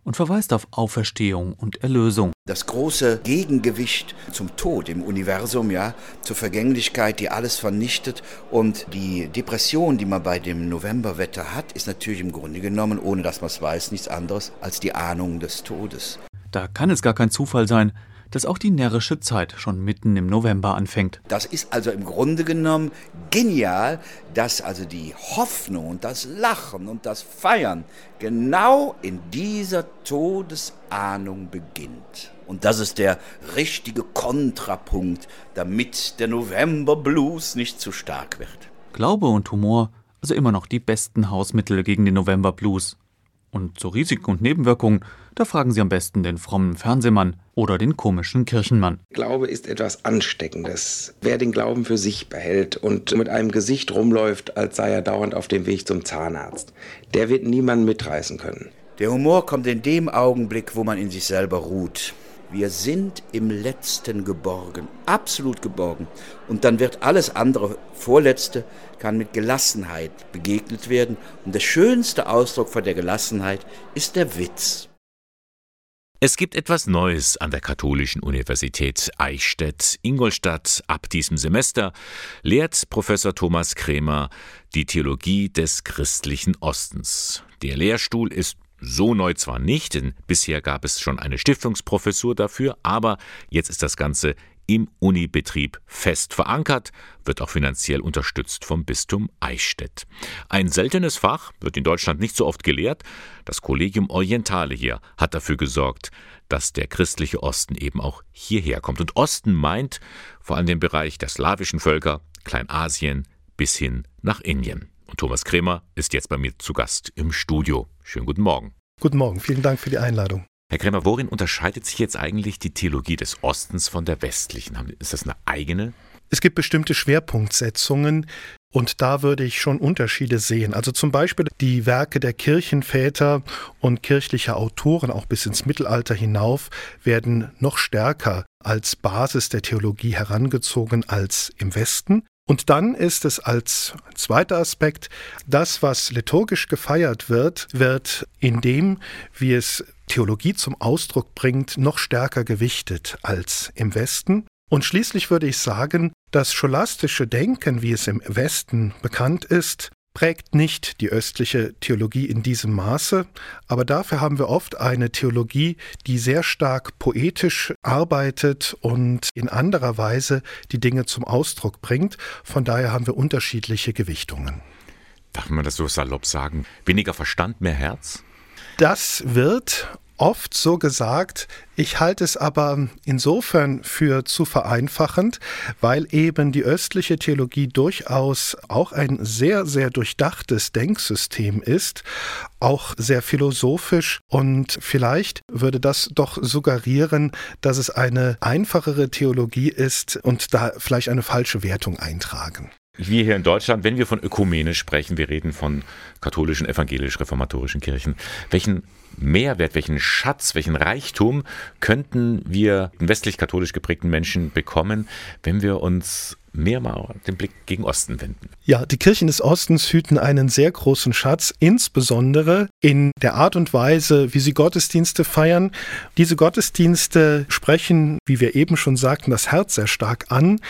und verweist auf Auferstehung und Erlösung. Das große Gegengewicht zum Tod im Universum, ja, zur Vergänglichkeit, die alles vernichtet und die Depression, die man bei dem Novemberwetter hat, ist natürlich im Grunde genommen, ohne dass man es weiß, nichts anderes als die Ahnung des Todes. Da kann es gar kein Zufall sein, dass auch die närrische Zeit schon mitten im November anfängt. Das ist also im Grunde genommen genial, dass also die Hoffnung und das Lachen und das Feiern genau in dieser Todesahnung beginnt. Und das ist der richtige Kontrapunkt, damit der November Blues nicht zu stark wird. Glaube und Humor, also immer noch die besten Hausmittel gegen den November Blues. Und zu Risiken und Nebenwirkungen, da fragen Sie am besten den frommen Fernsehmann oder den komischen Kirchenmann. Glaube ist etwas Ansteckendes. Wer den Glauben für sich behält und mit einem Gesicht rumläuft, als sei er dauernd auf dem Weg zum Zahnarzt, der wird niemanden mitreißen können. Der Humor kommt in dem Augenblick, wo man in sich selber ruht. Wir sind im Letzten geborgen, absolut geborgen. Und dann wird alles andere, Vorletzte, kann mit Gelassenheit begegnet werden. Und der schönste Ausdruck von der Gelassenheit ist der Witz. Es gibt etwas Neues an der Katholischen Universität Eichstätt-Ingolstadt. Ab diesem Semester lehrt Professor Thomas Krämer die Theologie des christlichen Ostens. Der Lehrstuhl ist so neu zwar nicht, denn bisher gab es schon eine Stiftungsprofessur dafür, aber jetzt ist das Ganze im Unibetrieb fest verankert, wird auch finanziell unterstützt vom Bistum Eichstätt. Ein seltenes Fach, wird in Deutschland nicht so oft gelehrt. Das Collegium Orientale hier hat dafür gesorgt, dass der christliche Osten eben auch hierher kommt. Und Osten meint vor allem den Bereich der slawischen Völker, Kleinasien bis hin nach Indien. Und Thomas Kremer ist jetzt bei mir zu Gast im Studio. Schönen guten Morgen. Guten Morgen, vielen Dank für die Einladung. Herr Kremer, worin unterscheidet sich jetzt eigentlich die Theologie des Ostens von der westlichen? Ist das eine eigene? Es gibt bestimmte Schwerpunktsetzungen, und da würde ich schon Unterschiede sehen. Also zum Beispiel die Werke der Kirchenväter und kirchlicher Autoren auch bis ins Mittelalter hinauf werden noch stärker als Basis der Theologie herangezogen als im Westen. Und dann ist es als zweiter Aspekt, das, was liturgisch gefeiert wird, wird in dem, wie es Theologie zum Ausdruck bringt, noch stärker gewichtet als im Westen. Und schließlich würde ich sagen, das scholastische Denken, wie es im Westen bekannt ist, prägt nicht die östliche Theologie in diesem Maße, aber dafür haben wir oft eine Theologie, die sehr stark poetisch arbeitet und in anderer Weise die Dinge zum Ausdruck bringt. Von daher haben wir unterschiedliche Gewichtungen. Darf man das so salopp sagen? Weniger Verstand, mehr Herz? Das wird oft so gesagt. Ich halte es aber insofern für zu vereinfachend, weil eben die östliche Theologie durchaus auch ein sehr, sehr durchdachtes Denksystem ist, auch sehr philosophisch und vielleicht würde das doch suggerieren, dass es eine einfachere Theologie ist und da vielleicht eine falsche Wertung eintragen wir hier in Deutschland, wenn wir von Ökumene sprechen, wir reden von katholischen, evangelisch-reformatorischen Kirchen, welchen Mehrwert, welchen Schatz, welchen Reichtum könnten wir westlich-katholisch geprägten Menschen bekommen, wenn wir uns mehr mal den Blick gegen Osten wenden. Ja, die Kirchen des Ostens hüten einen sehr großen Schatz, insbesondere in der Art und Weise, wie sie Gottesdienste feiern. Diese Gottesdienste sprechen, wie wir eben schon sagten, das Herz sehr stark an.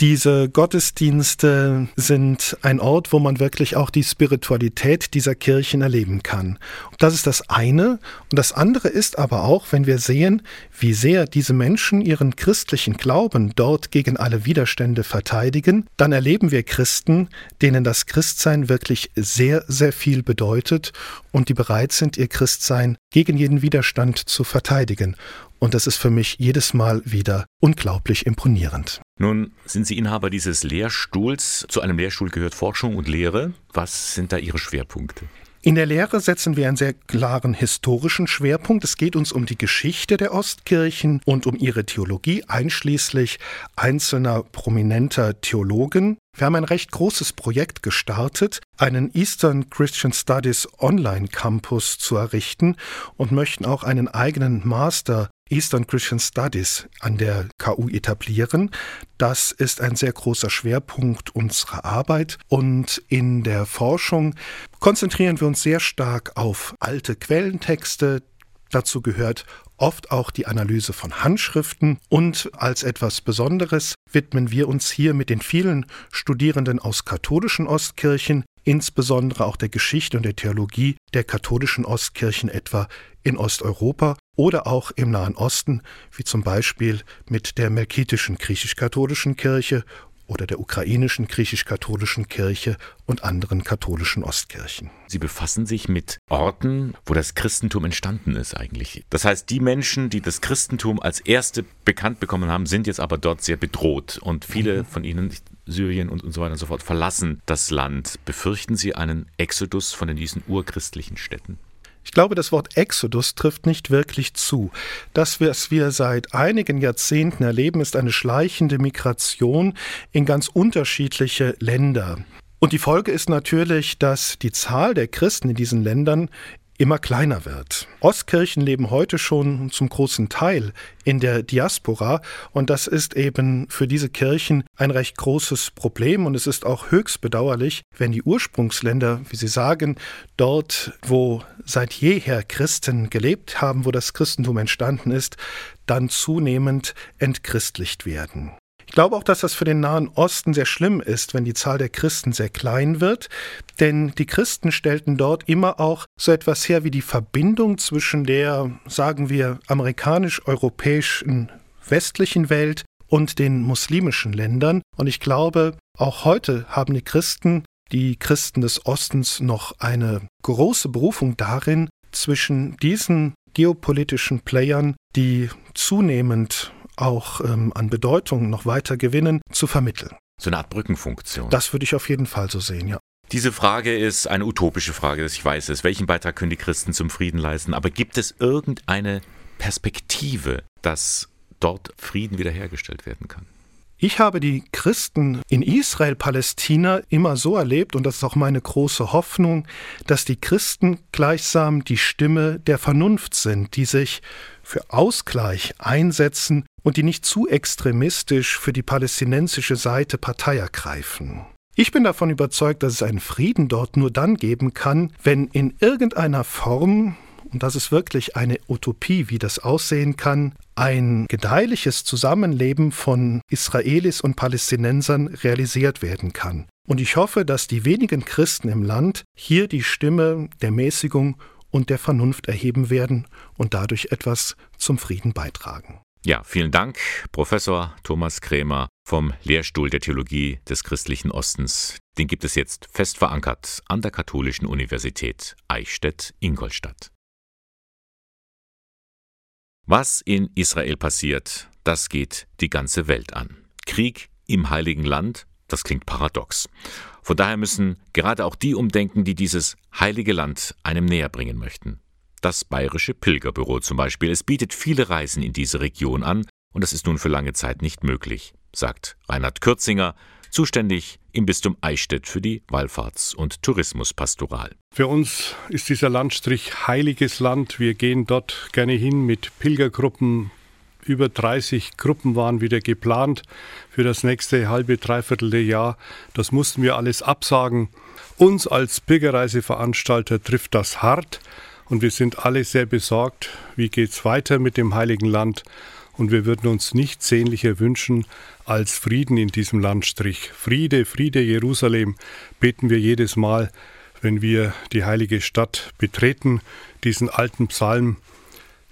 Diese Gottesdienste sind ein Ort, wo man wirklich auch die Spiritualität dieser Kirchen erleben kann. Das ist das eine. Und das andere ist aber auch, wenn wir sehen, wie sehr diese Menschen ihren christlichen Glauben dort gegen alle Widerstände verteidigen, dann erleben wir Christen, denen das Christsein wirklich sehr, sehr viel bedeutet und die bereit sind, ihr Christsein gegen jeden Widerstand zu verteidigen. Und das ist für mich jedes Mal wieder unglaublich imponierend. Nun sind Sie Inhaber dieses Lehrstuhls. Zu einem Lehrstuhl gehört Forschung und Lehre. Was sind da Ihre Schwerpunkte? In der Lehre setzen wir einen sehr klaren historischen Schwerpunkt. Es geht uns um die Geschichte der Ostkirchen und um ihre Theologie, einschließlich einzelner prominenter Theologen. Wir haben ein recht großes Projekt gestartet, einen Eastern Christian Studies Online Campus zu errichten und möchten auch einen eigenen Master Eastern Christian Studies an der KU etablieren. Das ist ein sehr großer Schwerpunkt unserer Arbeit und in der Forschung konzentrieren wir uns sehr stark auf alte Quellentexte. Dazu gehört oft auch die Analyse von Handschriften und als etwas Besonderes widmen wir uns hier mit den vielen Studierenden aus katholischen Ostkirchen, insbesondere auch der Geschichte und der Theologie der katholischen Ostkirchen etwa in Osteuropa oder auch im Nahen Osten, wie zum Beispiel mit der melkitischen griechisch-katholischen Kirche oder der ukrainischen griechisch-katholischen Kirche und anderen katholischen Ostkirchen. Sie befassen sich mit Orten, wo das Christentum entstanden ist eigentlich. Das heißt, die Menschen, die das Christentum als erste bekannt bekommen haben, sind jetzt aber dort sehr bedroht und viele mhm. von ihnen, Syrien und, und so weiter und so fort, verlassen das Land. Befürchten Sie einen Exodus von diesen urchristlichen Städten? Ich glaube, das Wort Exodus trifft nicht wirklich zu. Das, was wir seit einigen Jahrzehnten erleben, ist eine schleichende Migration in ganz unterschiedliche Länder. Und die Folge ist natürlich, dass die Zahl der Christen in diesen Ländern immer kleiner wird. Ostkirchen leben heute schon zum großen Teil in der Diaspora und das ist eben für diese Kirchen ein recht großes Problem und es ist auch höchst bedauerlich, wenn die Ursprungsländer, wie Sie sagen, dort, wo seit jeher Christen gelebt haben, wo das Christentum entstanden ist, dann zunehmend entchristlicht werden. Glaube auch, dass das für den Nahen Osten sehr schlimm ist, wenn die Zahl der Christen sehr klein wird, denn die Christen stellten dort immer auch so etwas her wie die Verbindung zwischen der, sagen wir, amerikanisch-europäischen westlichen Welt und den muslimischen Ländern. Und ich glaube, auch heute haben die Christen, die Christen des Ostens, noch eine große Berufung darin, zwischen diesen geopolitischen Playern, die zunehmend auch ähm, an Bedeutung noch weiter gewinnen, zu vermitteln. So eine Art Brückenfunktion. Das würde ich auf jeden Fall so sehen, ja. Diese Frage ist eine utopische Frage, dass ich weiß es. Welchen Beitrag können die Christen zum Frieden leisten? Aber gibt es irgendeine Perspektive, dass dort Frieden wiederhergestellt werden kann? Ich habe die Christen in Israel, Palästina immer so erlebt, und das ist auch meine große Hoffnung, dass die Christen gleichsam die Stimme der Vernunft sind, die sich für Ausgleich einsetzen und die nicht zu extremistisch für die palästinensische Seite Partei ergreifen. Ich bin davon überzeugt, dass es einen Frieden dort nur dann geben kann, wenn in irgendeiner Form und das ist wirklich eine Utopie, wie das aussehen kann, ein gedeihliches Zusammenleben von Israelis und Palästinensern realisiert werden kann. Und ich hoffe, dass die wenigen Christen im Land hier die Stimme der Mäßigung und der Vernunft erheben werden und dadurch etwas zum Frieden beitragen. Ja, vielen Dank, Professor Thomas Krämer vom Lehrstuhl der Theologie des christlichen Ostens. Den gibt es jetzt fest verankert an der Katholischen Universität Eichstätt-Ingolstadt. Was in Israel passiert, das geht die ganze Welt an. Krieg im heiligen Land, das klingt paradox. Von daher müssen gerade auch die umdenken, die dieses heilige Land einem näher bringen möchten. Das Bayerische Pilgerbüro zum Beispiel, es bietet viele Reisen in diese Region an und das ist nun für lange Zeit nicht möglich, sagt Reinhard Kürzinger, zuständig im Bistum Eichstätt für die Wallfahrts- und Tourismuspastoral. Für uns ist dieser Landstrich heiliges Land. Wir gehen dort gerne hin mit Pilgergruppen. Über 30 Gruppen waren wieder geplant für das nächste halbe, dreiviertel Jahr. Das mussten wir alles absagen. Uns als Pilgerreiseveranstalter trifft das hart und wir sind alle sehr besorgt. Wie geht es weiter mit dem heiligen Land? Und wir würden uns nichts sehnlicher wünschen als Frieden in diesem Landstrich. Friede, Friede, Jerusalem beten wir jedes Mal, wenn wir die heilige Stadt betreten, diesen alten Psalm.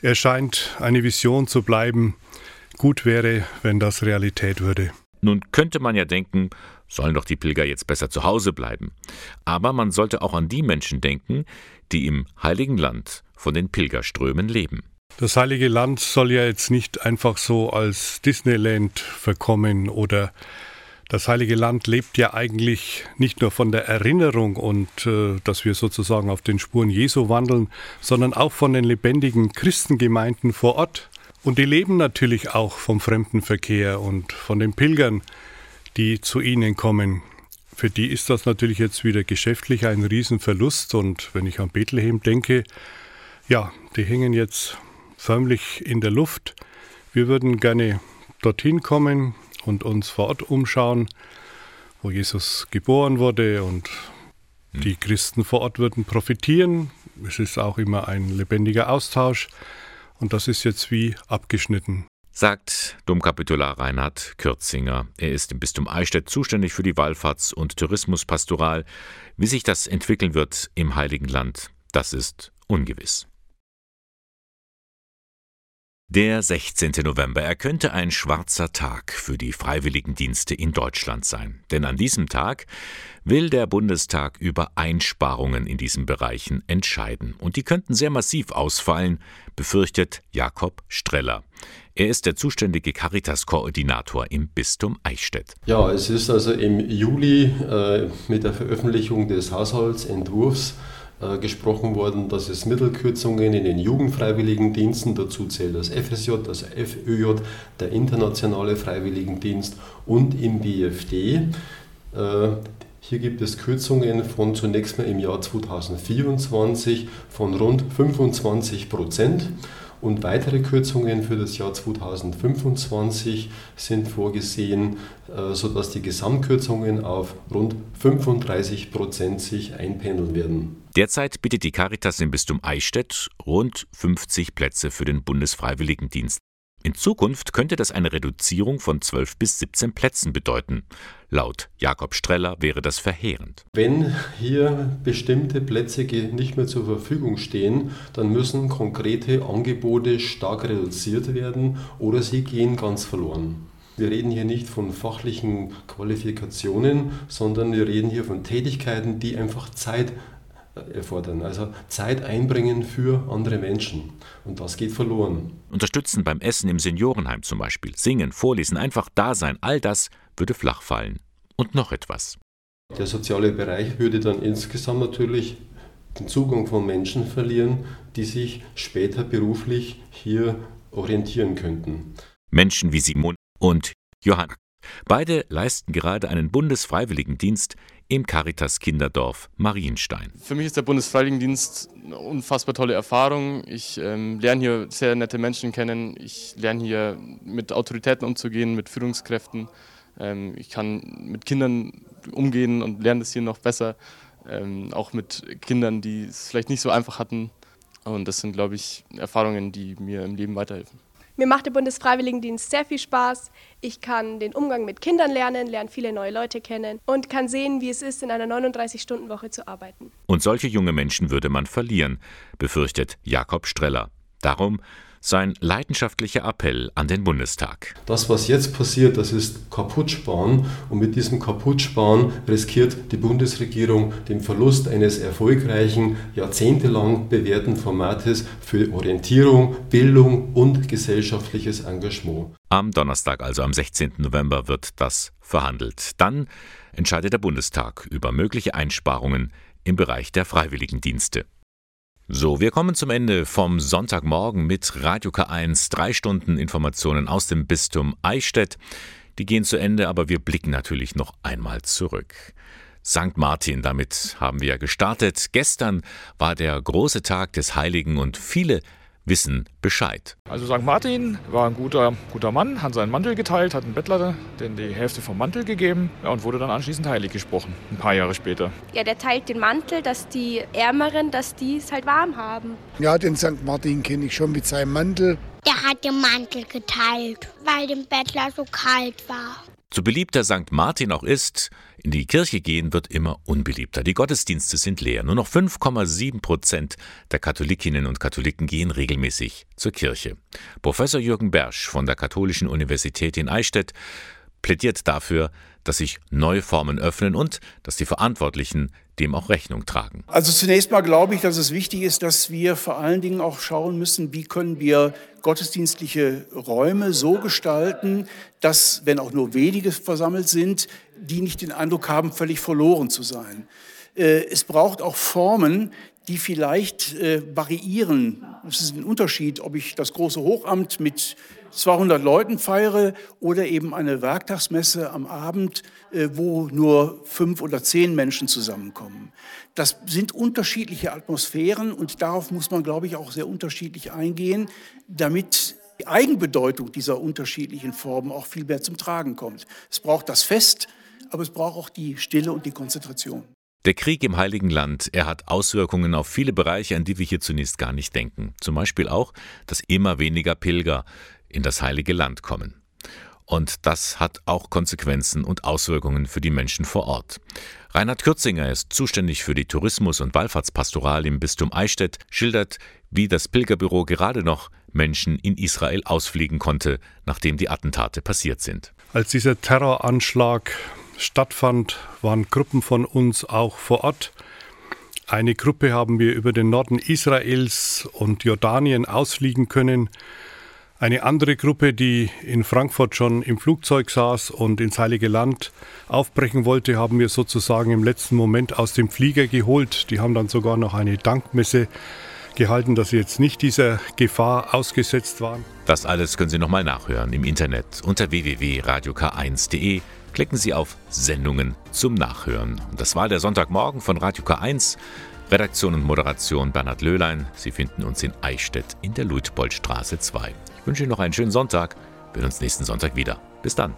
Er scheint eine Vision zu bleiben. Gut wäre, wenn das Realität würde. Nun könnte man ja denken, sollen doch die Pilger jetzt besser zu Hause bleiben. Aber man sollte auch an die Menschen denken, die im heiligen Land von den Pilgerströmen leben. Das Heilige Land soll ja jetzt nicht einfach so als Disneyland verkommen oder das Heilige Land lebt ja eigentlich nicht nur von der Erinnerung und äh, dass wir sozusagen auf den Spuren Jesu wandeln, sondern auch von den lebendigen Christengemeinden vor Ort. Und die leben natürlich auch vom Fremdenverkehr und von den Pilgern, die zu ihnen kommen. Für die ist das natürlich jetzt wieder geschäftlich ein Riesenverlust. Und wenn ich an Bethlehem denke, ja, die hängen jetzt förmlich in der Luft. Wir würden gerne dorthin kommen und uns vor Ort umschauen, wo Jesus geboren wurde und hm. die Christen vor Ort würden profitieren. Es ist auch immer ein lebendiger Austausch und das ist jetzt wie abgeschnitten. Sagt Domkapitular Reinhard Kürzinger. Er ist im Bistum Eichstätt zuständig für die Wallfahrts- und Tourismuspastoral. Wie sich das entwickeln wird im Heiligen Land, das ist ungewiss. Der 16. November, er könnte ein schwarzer Tag für die Freiwilligendienste in Deutschland sein. Denn an diesem Tag will der Bundestag über Einsparungen in diesen Bereichen entscheiden. Und die könnten sehr massiv ausfallen, befürchtet Jakob Streller. Er ist der zuständige Caritas-Koordinator im Bistum Eichstätt. Ja, es ist also im Juli äh, mit der Veröffentlichung des Haushaltsentwurfs äh, gesprochen worden, dass es Mittelkürzungen in den Jugendfreiwilligendiensten, dazu zählt das FSJ, das FÖJ, der internationale Freiwilligendienst und im BFD. Äh, hier gibt es Kürzungen von zunächst mal im Jahr 2024 von rund 25 Prozent. Und weitere Kürzungen für das Jahr 2025 sind vorgesehen, äh, sodass die Gesamtkürzungen auf rund 35 Prozent sich einpendeln werden. Derzeit bietet die Caritas im Bistum Eichstätt rund 50 Plätze für den Bundesfreiwilligendienst. In Zukunft könnte das eine Reduzierung von 12 bis 17 Plätzen bedeuten. Laut Jakob Streller wäre das verheerend. Wenn hier bestimmte Plätze nicht mehr zur Verfügung stehen, dann müssen konkrete Angebote stark reduziert werden oder sie gehen ganz verloren. Wir reden hier nicht von fachlichen Qualifikationen, sondern wir reden hier von Tätigkeiten, die einfach Zeit erfordern. Also Zeit einbringen für andere Menschen. Und das geht verloren. Unterstützen beim Essen im Seniorenheim zum Beispiel, singen, vorlesen, einfach da sein, all das würde flach fallen. Und noch etwas. Der soziale Bereich würde dann insgesamt natürlich den Zugang von Menschen verlieren, die sich später beruflich hier orientieren könnten. Menschen wie Simon und Johann. Beide leisten gerade einen Bundesfreiwilligendienst im Caritas Kinderdorf Marienstein. Für mich ist der Bundesfreiwilligendienst eine unfassbar tolle Erfahrung. Ich ähm, lerne hier sehr nette Menschen kennen. Ich lerne hier mit Autoritäten umzugehen, mit Führungskräften. Ähm, ich kann mit Kindern umgehen und lerne das hier noch besser. Ähm, auch mit Kindern, die es vielleicht nicht so einfach hatten. Und das sind, glaube ich, Erfahrungen, die mir im Leben weiterhelfen. Mir macht der Bundesfreiwilligendienst sehr viel Spaß. Ich kann den Umgang mit Kindern lernen, lerne viele neue Leute kennen und kann sehen, wie es ist, in einer 39-Stunden-Woche zu arbeiten. Und solche junge Menschen würde man verlieren, befürchtet Jakob Streller. Darum sein leidenschaftlicher Appell an den Bundestag. Das, was jetzt passiert, das ist Kaputtsparen. Und mit diesem Kaputtsparen riskiert die Bundesregierung den Verlust eines erfolgreichen, jahrzehntelang bewährten Formates für Orientierung, Bildung und gesellschaftliches Engagement. Am Donnerstag, also am 16. November, wird das verhandelt. Dann entscheidet der Bundestag über mögliche Einsparungen im Bereich der Freiwilligendienste. So, wir kommen zum Ende vom Sonntagmorgen mit Radio K1. Drei Stunden Informationen aus dem Bistum Eichstätt. Die gehen zu Ende, aber wir blicken natürlich noch einmal zurück. St. Martin, damit haben wir gestartet. Gestern war der große Tag des Heiligen und viele wissen Bescheid. Also St. Martin war ein guter, guter Mann, hat seinen Mantel geteilt, hat einen Bettler den die Hälfte vom Mantel gegeben ja, und wurde dann anschließend heilig gesprochen, ein paar Jahre später. Ja, der teilt den Mantel, dass die Ärmeren, dass die es halt warm haben. Ja, den St. Martin kenne ich schon mit seinem Mantel. Der hat den Mantel geteilt, weil dem Bettler so kalt war. So beliebt der St. Martin auch ist, in die Kirche gehen wird immer unbeliebter. Die Gottesdienste sind leer. Nur noch 5,7 Prozent der Katholikinnen und Katholiken gehen regelmäßig zur Kirche. Professor Jürgen Bersch von der Katholischen Universität in Eichstätt plädiert dafür, dass sich neue Formen öffnen und dass die Verantwortlichen dem auch Rechnung tragen. Also zunächst mal glaube ich, dass es wichtig ist, dass wir vor allen Dingen auch schauen müssen, wie können wir gottesdienstliche Räume so gestalten, dass, wenn auch nur wenige versammelt sind, die nicht den Eindruck haben, völlig verloren zu sein. Äh, es braucht auch Formen, die vielleicht äh, variieren. Es ist ein Unterschied, ob ich das große Hochamt mit 200 Leuten feiere oder eben eine Werktagsmesse am Abend, äh, wo nur fünf oder zehn Menschen zusammenkommen. Das sind unterschiedliche Atmosphären und darauf muss man, glaube ich, auch sehr unterschiedlich eingehen, damit die Eigenbedeutung dieser unterschiedlichen Formen auch viel mehr zum Tragen kommt. Es braucht das Fest, aber es braucht auch die Stille und die Konzentration. Der Krieg im Heiligen Land, er hat Auswirkungen auf viele Bereiche, an die wir hier zunächst gar nicht denken. Zum Beispiel auch, dass immer weniger Pilger in das Heilige Land kommen. Und das hat auch Konsequenzen und Auswirkungen für die Menschen vor Ort. Reinhard Kürzinger ist zuständig für die Tourismus- und Wallfahrtspastoral im Bistum Eichstätt, schildert, wie das Pilgerbüro gerade noch Menschen in Israel ausfliegen konnte, nachdem die Attentate passiert sind. Als dieser Terroranschlag stattfand, waren Gruppen von uns auch vor Ort. Eine Gruppe haben wir über den Norden Israels und Jordanien ausfliegen können. Eine andere Gruppe, die in Frankfurt schon im Flugzeug saß und ins Heilige Land aufbrechen wollte, haben wir sozusagen im letzten Moment aus dem Flieger geholt. Die haben dann sogar noch eine Dankmesse gehalten, dass sie jetzt nicht dieser Gefahr ausgesetzt waren. Das alles können Sie nochmal nachhören im Internet unter www.radiok1.de. Klicken Sie auf Sendungen zum Nachhören. Und das war der Sonntagmorgen von Radio K1. Redaktion und Moderation Bernhard Löhlein. Sie finden uns in Eichstätt in der Luitpoldstraße 2 wünsche Ihnen noch einen schönen Sonntag. Wir sehen uns nächsten Sonntag wieder. Bis dann.